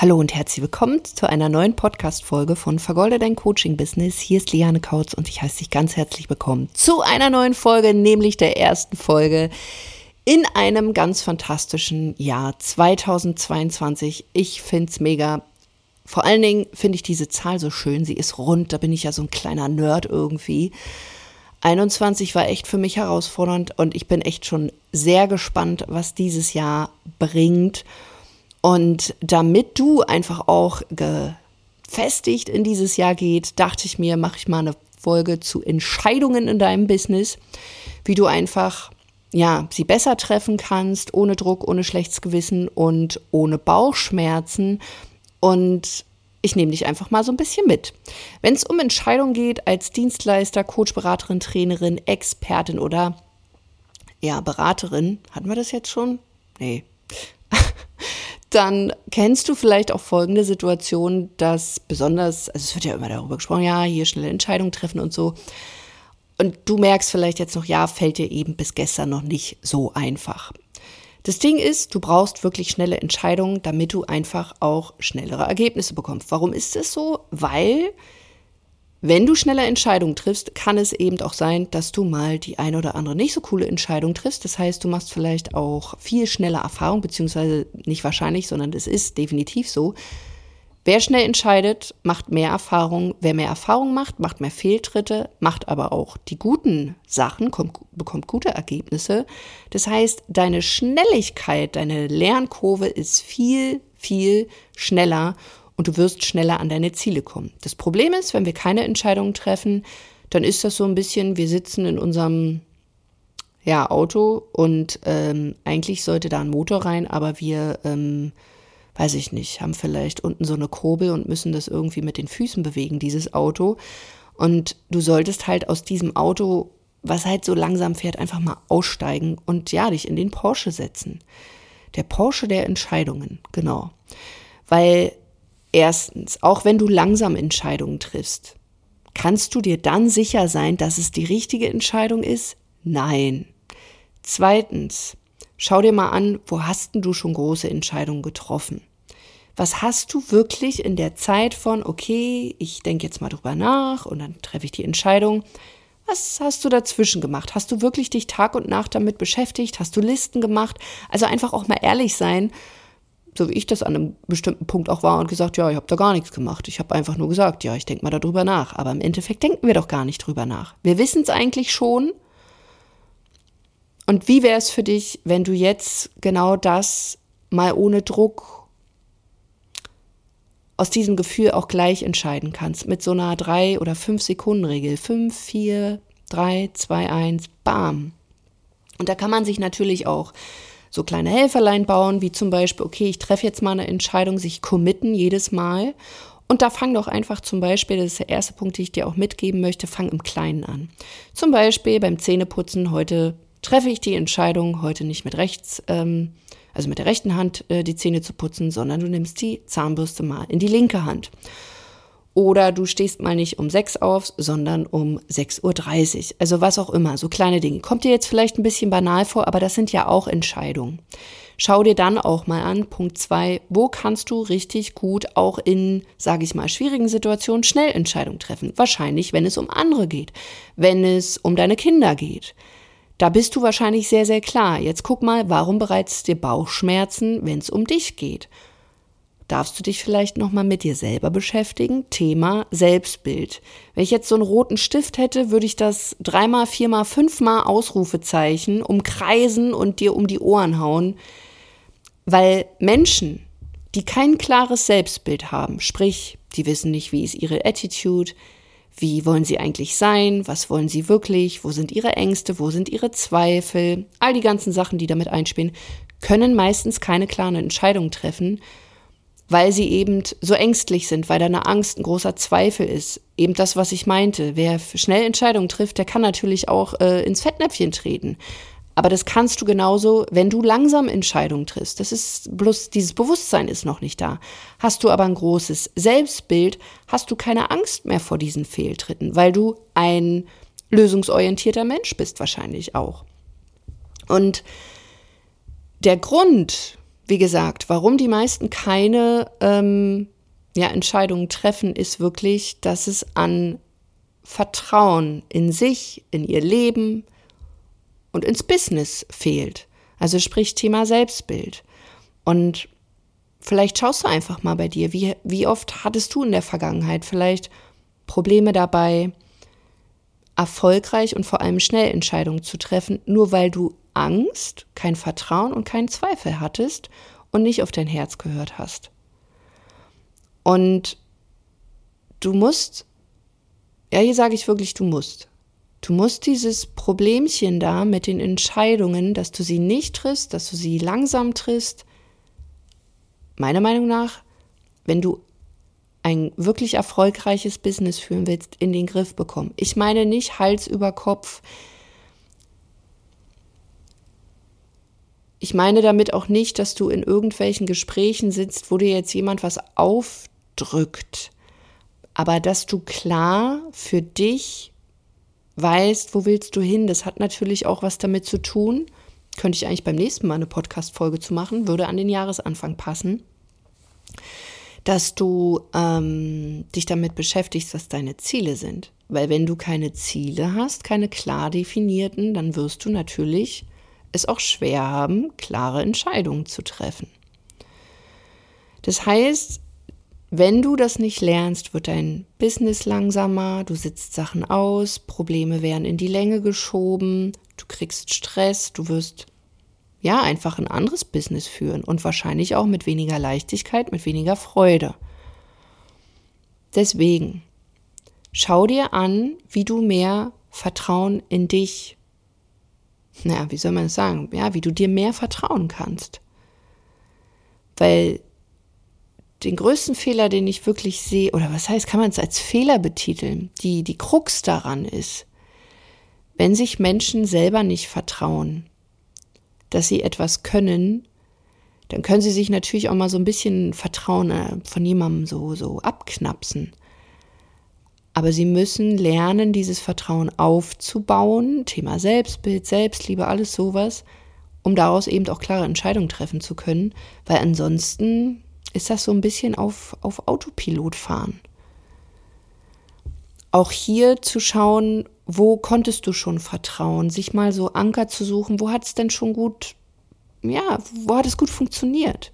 Hallo und herzlich willkommen zu einer neuen Podcast-Folge von Vergolde dein Coaching-Business. Hier ist Liane Kautz und ich heiße dich ganz herzlich willkommen zu einer neuen Folge, nämlich der ersten Folge in einem ganz fantastischen Jahr 2022. Ich finde es mega. Vor allen Dingen finde ich diese Zahl so schön. Sie ist rund, da bin ich ja so ein kleiner Nerd irgendwie. 21 war echt für mich herausfordernd und ich bin echt schon sehr gespannt, was dieses Jahr bringt. Und damit du einfach auch gefestigt in dieses Jahr geht, dachte ich mir, mache ich mal eine Folge zu Entscheidungen in deinem Business, wie du einfach ja, sie besser treffen kannst, ohne Druck, ohne schlechtes Gewissen und ohne Bauchschmerzen. Und ich nehme dich einfach mal so ein bisschen mit. Wenn es um Entscheidungen geht als Dienstleister, Coach, Beraterin, Trainerin, Expertin oder ja, Beraterin, hatten wir das jetzt schon? Nee dann kennst du vielleicht auch folgende Situation, dass besonders, also es wird ja immer darüber gesprochen, ja, hier schnelle Entscheidungen treffen und so. Und du merkst vielleicht jetzt noch, ja, fällt dir eben bis gestern noch nicht so einfach. Das Ding ist, du brauchst wirklich schnelle Entscheidungen, damit du einfach auch schnellere Ergebnisse bekommst. Warum ist es so? Weil wenn du schnelle Entscheidungen triffst, kann es eben auch sein, dass du mal die eine oder andere nicht so coole Entscheidung triffst. Das heißt, du machst vielleicht auch viel schneller Erfahrung, beziehungsweise nicht wahrscheinlich, sondern es ist definitiv so. Wer schnell entscheidet, macht mehr Erfahrung. Wer mehr Erfahrung macht, macht mehr Fehltritte, macht aber auch die guten Sachen, kommt, bekommt gute Ergebnisse. Das heißt, deine Schnelligkeit, deine Lernkurve ist viel, viel schneller und du wirst schneller an deine Ziele kommen. Das Problem ist, wenn wir keine Entscheidungen treffen, dann ist das so ein bisschen, wir sitzen in unserem ja, Auto und ähm, eigentlich sollte da ein Motor rein, aber wir, ähm, weiß ich nicht, haben vielleicht unten so eine Kurbel und müssen das irgendwie mit den Füßen bewegen, dieses Auto. Und du solltest halt aus diesem Auto, was halt so langsam fährt, einfach mal aussteigen und ja, dich in den Porsche setzen. Der Porsche der Entscheidungen, genau. Weil Erstens, auch wenn du langsam Entscheidungen triffst, kannst du dir dann sicher sein, dass es die richtige Entscheidung ist? Nein. Zweitens, schau dir mal an, wo hast denn du schon große Entscheidungen getroffen? Was hast du wirklich in der Zeit von, okay, ich denke jetzt mal drüber nach und dann treffe ich die Entscheidung. Was hast du dazwischen gemacht? Hast du wirklich dich Tag und Nacht damit beschäftigt? Hast du Listen gemacht? Also einfach auch mal ehrlich sein so wie ich das an einem bestimmten Punkt auch war und gesagt, ja, ich habe da gar nichts gemacht. Ich habe einfach nur gesagt, ja, ich denke mal darüber nach. Aber im Endeffekt denken wir doch gar nicht drüber nach. Wir wissen es eigentlich schon. Und wie wäre es für dich, wenn du jetzt genau das mal ohne Druck aus diesem Gefühl auch gleich entscheiden kannst, mit so einer drei oder fünf Sekunden Regel. Fünf, vier, drei, zwei, eins, bam. Und da kann man sich natürlich auch so kleine Helferlein bauen, wie zum Beispiel, okay, ich treffe jetzt mal eine Entscheidung, sich committen jedes Mal. Und da fang doch einfach zum Beispiel, das ist der erste Punkt, den ich dir auch mitgeben möchte, fang im Kleinen an. Zum Beispiel beim Zähneputzen, heute treffe ich die Entscheidung, heute nicht mit rechts, ähm, also mit der rechten Hand äh, die Zähne zu putzen, sondern du nimmst die Zahnbürste mal in die linke Hand. Oder du stehst mal nicht um 6 auf, sondern um 6.30 Uhr. Also was auch immer, so kleine Dinge. Kommt dir jetzt vielleicht ein bisschen banal vor, aber das sind ja auch Entscheidungen. Schau dir dann auch mal an, Punkt 2, wo kannst du richtig gut auch in, sage ich mal, schwierigen Situationen schnell Entscheidungen treffen? Wahrscheinlich, wenn es um andere geht, wenn es um deine Kinder geht. Da bist du wahrscheinlich sehr, sehr klar. Jetzt guck mal, warum bereits dir Bauchschmerzen, wenn es um dich geht? Darfst du dich vielleicht nochmal mit dir selber beschäftigen. Thema Selbstbild. Wenn ich jetzt so einen roten Stift hätte, würde ich das dreimal, viermal, fünfmal Ausrufezeichen umkreisen und dir um die Ohren hauen. Weil Menschen, die kein klares Selbstbild haben, sprich, die wissen nicht, wie ist ihre Attitude, wie wollen sie eigentlich sein, was wollen sie wirklich, wo sind ihre Ängste, wo sind ihre Zweifel, all die ganzen Sachen, die damit einspielen, können meistens keine klaren Entscheidungen treffen, weil sie eben so ängstlich sind, weil da eine Angst, ein großer Zweifel ist. Eben das, was ich meinte. Wer schnell Entscheidungen trifft, der kann natürlich auch äh, ins Fettnäpfchen treten. Aber das kannst du genauso, wenn du langsam Entscheidungen triffst. Das ist bloß, dieses Bewusstsein ist noch nicht da. Hast du aber ein großes Selbstbild, hast du keine Angst mehr vor diesen Fehltritten, weil du ein lösungsorientierter Mensch bist wahrscheinlich auch. Und der Grund, wie gesagt, warum die meisten keine ähm, ja, Entscheidungen treffen, ist wirklich, dass es an Vertrauen in sich, in ihr Leben und ins Business fehlt. Also sprich Thema Selbstbild. Und vielleicht schaust du einfach mal bei dir, wie, wie oft hattest du in der Vergangenheit vielleicht Probleme dabei, erfolgreich und vor allem schnell Entscheidungen zu treffen, nur weil du Angst, kein Vertrauen und keinen Zweifel hattest und nicht auf dein Herz gehört hast. Und du musst, ja, hier sage ich wirklich, du musst. Du musst dieses Problemchen da mit den Entscheidungen, dass du sie nicht triffst, dass du sie langsam triffst, meiner Meinung nach, wenn du ein wirklich erfolgreiches Business führen willst, in den Griff bekommen. Ich meine nicht Hals über Kopf. Ich meine damit auch nicht, dass du in irgendwelchen Gesprächen sitzt, wo dir jetzt jemand was aufdrückt, aber dass du klar für dich weißt, wo willst du hin. Das hat natürlich auch was damit zu tun. Könnte ich eigentlich beim nächsten Mal eine Podcast-Folge zu machen, würde an den Jahresanfang passen dass du ähm, dich damit beschäftigst, was deine Ziele sind. Weil wenn du keine Ziele hast, keine klar definierten, dann wirst du natürlich es auch schwer haben, klare Entscheidungen zu treffen. Das heißt, wenn du das nicht lernst, wird dein Business langsamer, du sitzt Sachen aus, Probleme werden in die Länge geschoben, du kriegst Stress, du wirst ja, einfach ein anderes Business führen und wahrscheinlich auch mit weniger Leichtigkeit, mit weniger Freude. Deswegen, schau dir an, wie du mehr Vertrauen in dich, naja, wie soll man es sagen, ja, wie du dir mehr vertrauen kannst. Weil den größten Fehler, den ich wirklich sehe, oder was heißt, kann man es als Fehler betiteln, die, die Krux daran ist, wenn sich Menschen selber nicht vertrauen, dass sie etwas können, dann können sie sich natürlich auch mal so ein bisschen Vertrauen äh, von jemandem so, so abknapsen. Aber sie müssen lernen, dieses Vertrauen aufzubauen, Thema Selbstbild, Selbstliebe, alles sowas, um daraus eben auch klare Entscheidungen treffen zu können, weil ansonsten ist das so ein bisschen auf, auf Autopilot fahren. Auch hier zu schauen, wo konntest du schon vertrauen, sich mal so Anker zu suchen, wo hat es denn schon gut, ja, wo hat es gut funktioniert?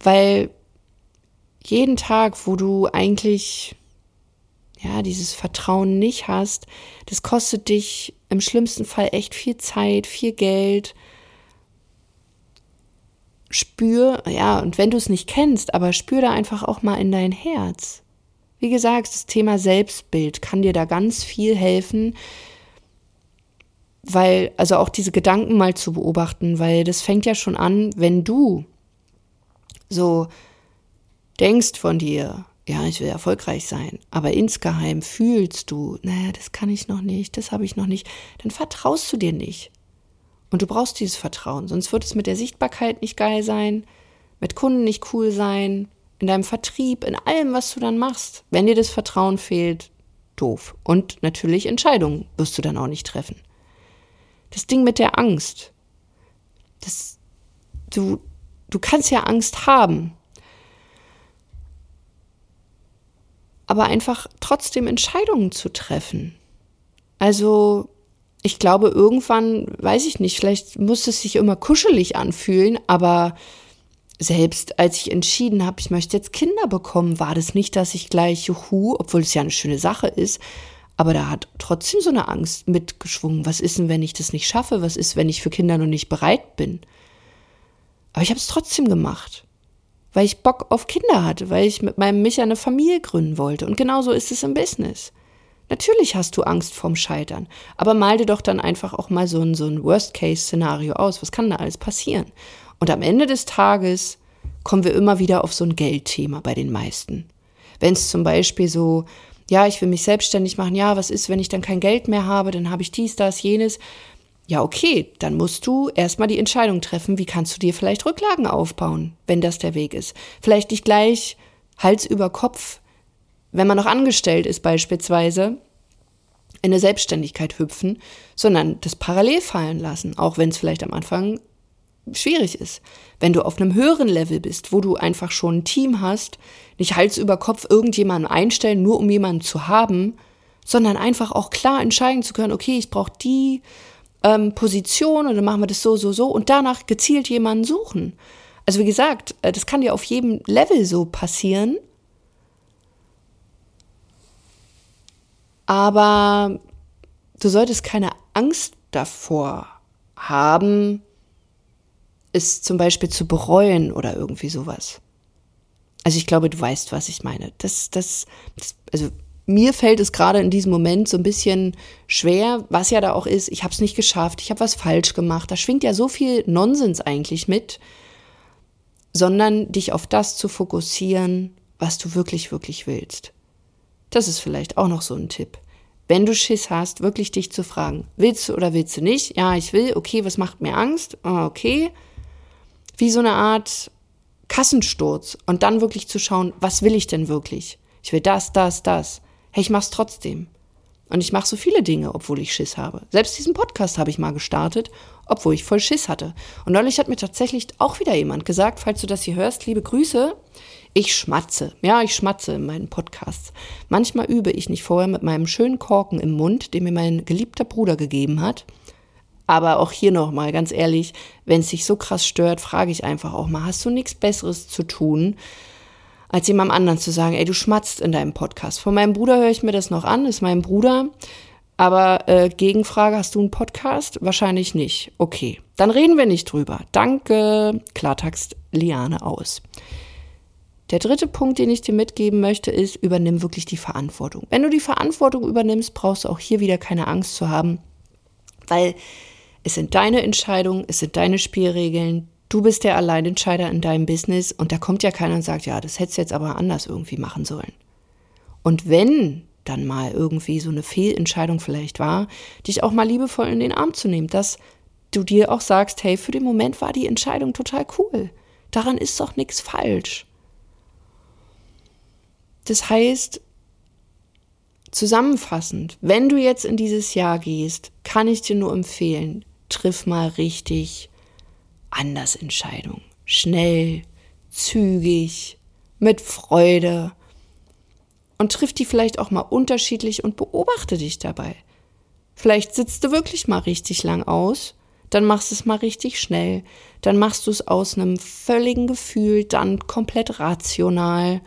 Weil jeden Tag, wo du eigentlich ja, dieses Vertrauen nicht hast, das kostet dich im schlimmsten Fall echt viel Zeit, viel Geld. Spür, ja, und wenn du es nicht kennst, aber spür da einfach auch mal in dein Herz. Wie gesagt, das Thema Selbstbild kann dir da ganz viel helfen, weil, also auch diese Gedanken mal zu beobachten, weil das fängt ja schon an, wenn du so denkst von dir, ja, ich will erfolgreich sein, aber insgeheim fühlst du, naja, das kann ich noch nicht, das habe ich noch nicht, dann vertraust du dir nicht. Und du brauchst dieses Vertrauen, sonst wird es mit der Sichtbarkeit nicht geil sein, mit Kunden nicht cool sein, in deinem Vertrieb, in allem, was du dann machst. Wenn dir das Vertrauen fehlt, doof. Und natürlich Entscheidungen wirst du dann auch nicht treffen. Das Ding mit der Angst. Das, du, du kannst ja Angst haben. Aber einfach trotzdem Entscheidungen zu treffen. Also, ich glaube, irgendwann, weiß ich nicht, vielleicht muss es sich immer kuschelig anfühlen, aber selbst als ich entschieden habe, ich möchte jetzt Kinder bekommen, war das nicht, dass ich gleich Juhu, obwohl es ja eine schöne Sache ist, aber da hat trotzdem so eine Angst mitgeschwungen. Was ist denn, wenn ich das nicht schaffe? Was ist, wenn ich für Kinder noch nicht bereit bin? Aber ich habe es trotzdem gemacht, weil ich Bock auf Kinder hatte, weil ich mit meinem Micha eine Familie gründen wollte. Und genauso ist es im Business. Natürlich hast du Angst vorm Scheitern, aber mal dir doch dann einfach auch mal so ein, so ein Worst-Case-Szenario aus. Was kann da alles passieren? Und am Ende des Tages kommen wir immer wieder auf so ein Geldthema bei den meisten. Wenn es zum Beispiel so, ja, ich will mich selbstständig machen, ja, was ist, wenn ich dann kein Geld mehr habe, dann habe ich dies, das, jenes. Ja, okay, dann musst du erstmal die Entscheidung treffen, wie kannst du dir vielleicht Rücklagen aufbauen, wenn das der Weg ist. Vielleicht nicht gleich Hals über Kopf, wenn man noch angestellt ist beispielsweise, in eine Selbstständigkeit hüpfen, sondern das parallel fallen lassen, auch wenn es vielleicht am Anfang schwierig ist. Wenn du auf einem höheren Level bist, wo du einfach schon ein Team hast, nicht Hals über Kopf irgendjemanden einstellen, nur um jemanden zu haben, sondern einfach auch klar entscheiden zu können, okay, ich brauche die ähm, Position und dann machen wir das so, so, so und danach gezielt jemanden suchen. Also wie gesagt, äh, das kann dir auf jedem Level so passieren. Aber du solltest keine Angst davor haben, es zum Beispiel zu bereuen oder irgendwie sowas. Also ich glaube, du weißt, was ich meine. Das, das, das also mir fällt es gerade in diesem Moment so ein bisschen schwer, was ja da auch ist, ich habe es nicht geschafft, ich habe was falsch gemacht. Da schwingt ja so viel Nonsens eigentlich mit, sondern dich auf das zu fokussieren, was du wirklich, wirklich willst. Das ist vielleicht auch noch so ein Tipp. Wenn du Schiss hast, wirklich dich zu fragen, willst du oder willst du nicht? Ja, ich will, okay, was macht mir Angst? Ah, okay. Wie so eine Art Kassensturz und dann wirklich zu schauen, was will ich denn wirklich? Ich will das, das, das. Hey, ich mach's trotzdem. Und ich mache so viele Dinge, obwohl ich Schiss habe. Selbst diesen Podcast habe ich mal gestartet, obwohl ich voll Schiss hatte. Und neulich hat mir tatsächlich auch wieder jemand gesagt, falls du das hier hörst, liebe Grüße, ich schmatze. Ja, ich schmatze in meinen Podcasts. Manchmal übe ich nicht vorher mit meinem schönen Korken im Mund, den mir mein geliebter Bruder gegeben hat. Aber auch hier nochmal, ganz ehrlich, wenn es dich so krass stört, frage ich einfach auch mal, hast du nichts Besseres zu tun, als jemandem anderen zu sagen, ey, du schmatzt in deinem Podcast. Von meinem Bruder höre ich mir das noch an, ist mein Bruder. Aber äh, Gegenfrage, hast du einen Podcast? Wahrscheinlich nicht. Okay, dann reden wir nicht drüber. Danke, Klartext Liane aus. Der dritte Punkt, den ich dir mitgeben möchte, ist, übernimm wirklich die Verantwortung. Wenn du die Verantwortung übernimmst, brauchst du auch hier wieder keine Angst zu haben, weil es sind deine Entscheidungen, es sind deine Spielregeln. Du bist der Alleinentscheider in deinem Business und da kommt ja keiner und sagt, ja, das hättest du jetzt aber anders irgendwie machen sollen. Und wenn dann mal irgendwie so eine Fehlentscheidung vielleicht war, dich auch mal liebevoll in den Arm zu nehmen, dass du dir auch sagst, hey, für den Moment war die Entscheidung total cool. Daran ist doch nichts falsch. Das heißt, zusammenfassend, wenn du jetzt in dieses Jahr gehst, kann ich dir nur empfehlen, triff mal richtig anders Entscheidungen. Schnell, zügig, mit Freude. Und triff die vielleicht auch mal unterschiedlich und beobachte dich dabei. Vielleicht sitzt du wirklich mal richtig lang aus, dann machst du es mal richtig schnell, dann machst du es aus einem völligen Gefühl, dann komplett rational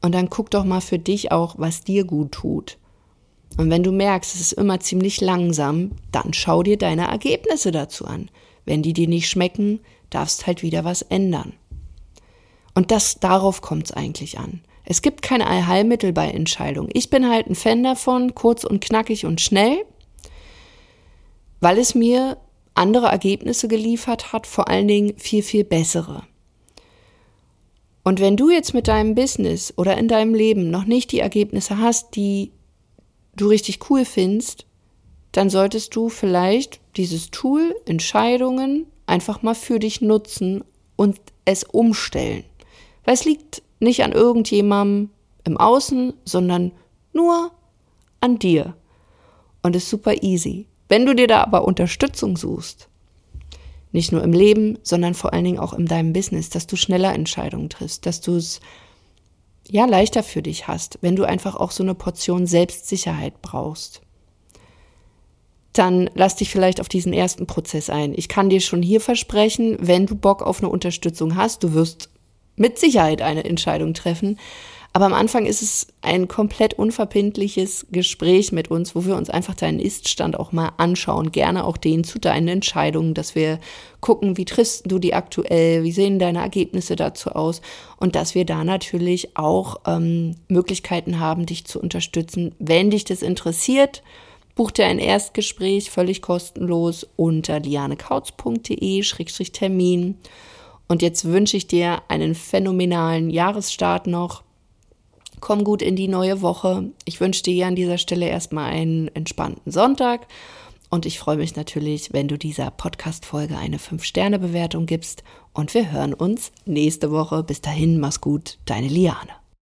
und dann guck doch mal für dich auch, was dir gut tut. Und wenn du merkst, es ist immer ziemlich langsam, dann schau dir deine Ergebnisse dazu an. Wenn die dir nicht schmecken, darfst halt wieder was ändern. Und das, darauf kommt es eigentlich an. Es gibt keine Allheilmittel bei Entscheidungen. Ich bin halt ein Fan davon, kurz und knackig und schnell, weil es mir andere Ergebnisse geliefert hat, vor allen Dingen viel, viel bessere. Und wenn du jetzt mit deinem Business oder in deinem Leben noch nicht die Ergebnisse hast, die du richtig cool findest, dann solltest du vielleicht dieses Tool Entscheidungen einfach mal für dich nutzen und es umstellen. Weil es liegt nicht an irgendjemandem im Außen, sondern nur an dir. Und ist super easy. Wenn du dir da aber Unterstützung suchst, nicht nur im Leben, sondern vor allen Dingen auch in deinem Business, dass du schneller Entscheidungen triffst, dass du es ja leichter für dich hast, wenn du einfach auch so eine Portion Selbstsicherheit brauchst. Dann lass dich vielleicht auf diesen ersten Prozess ein. Ich kann dir schon hier versprechen, wenn du Bock auf eine Unterstützung hast, du wirst mit Sicherheit eine Entscheidung treffen, aber am Anfang ist es ein komplett unverbindliches Gespräch mit uns, wo wir uns einfach deinen Iststand auch mal anschauen. Gerne auch den zu deinen Entscheidungen, dass wir gucken, wie triffst du die aktuell, wie sehen deine Ergebnisse dazu aus und dass wir da natürlich auch ähm, Möglichkeiten haben, dich zu unterstützen. Wenn dich das interessiert, buch dir ein Erstgespräch völlig kostenlos unter lianekautz.de-termin. Und jetzt wünsche ich dir einen phänomenalen Jahresstart noch komm gut in die neue Woche. Ich wünsche dir an dieser Stelle erstmal einen entspannten Sonntag. Und ich freue mich natürlich, wenn du dieser Podcast-Folge eine 5-Sterne-Bewertung gibst. Und wir hören uns nächste Woche. Bis dahin, mach's gut, deine Liane.